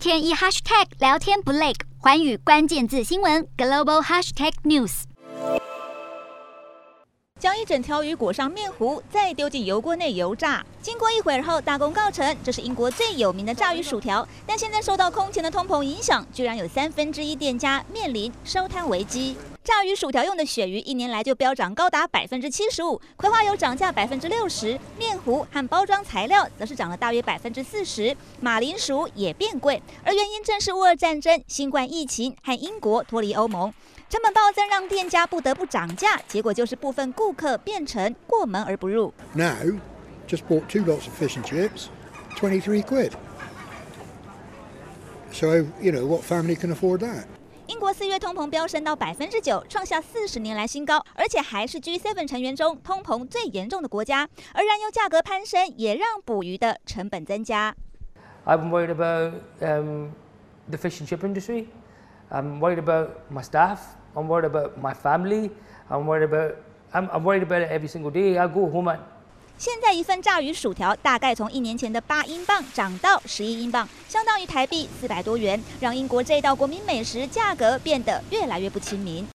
天一 hashtag 聊天不累，环宇关键字新闻 global hashtag news。将一整条鱼裹上面糊，再丢进油锅内油炸，经过一会儿后大功告成。这是英国最有名的炸鱼薯条，但现在受到空前的通膨影响，居然有三分之一店家面临收摊危机。炸鱼薯条用的鳕鱼一年来就飙涨高达百分之七十五，葵花油涨价百分之六十，面糊和包装材料则是涨了大约百分之四十，马铃薯也变贵，而原因正是乌俄战争、新冠疫情和英国脱离欧盟，成本暴增让店家不得不涨价，结果就是部分顾客变成过门而不入。Now, just bought two lots of fish and chips, twenty-three quid. So, you know, what family can afford that? 英国四月通膨飙升到百分之九，创下四十年来新高，而且还是 G7 成员中通膨最严重的国家。而燃油价格攀升，也让捕鱼的成本增加。I'm worried about um, the fish and chip industry. I'm worried about my staff. I'm worried about my family. I'm worried about I'm, I'm worried about it every single day. I go home at 现在一份炸鱼薯条大概从一年前的八英镑涨到十一英镑，相当于台币四百多元，让英国这道国民美食价格变得越来越不亲民。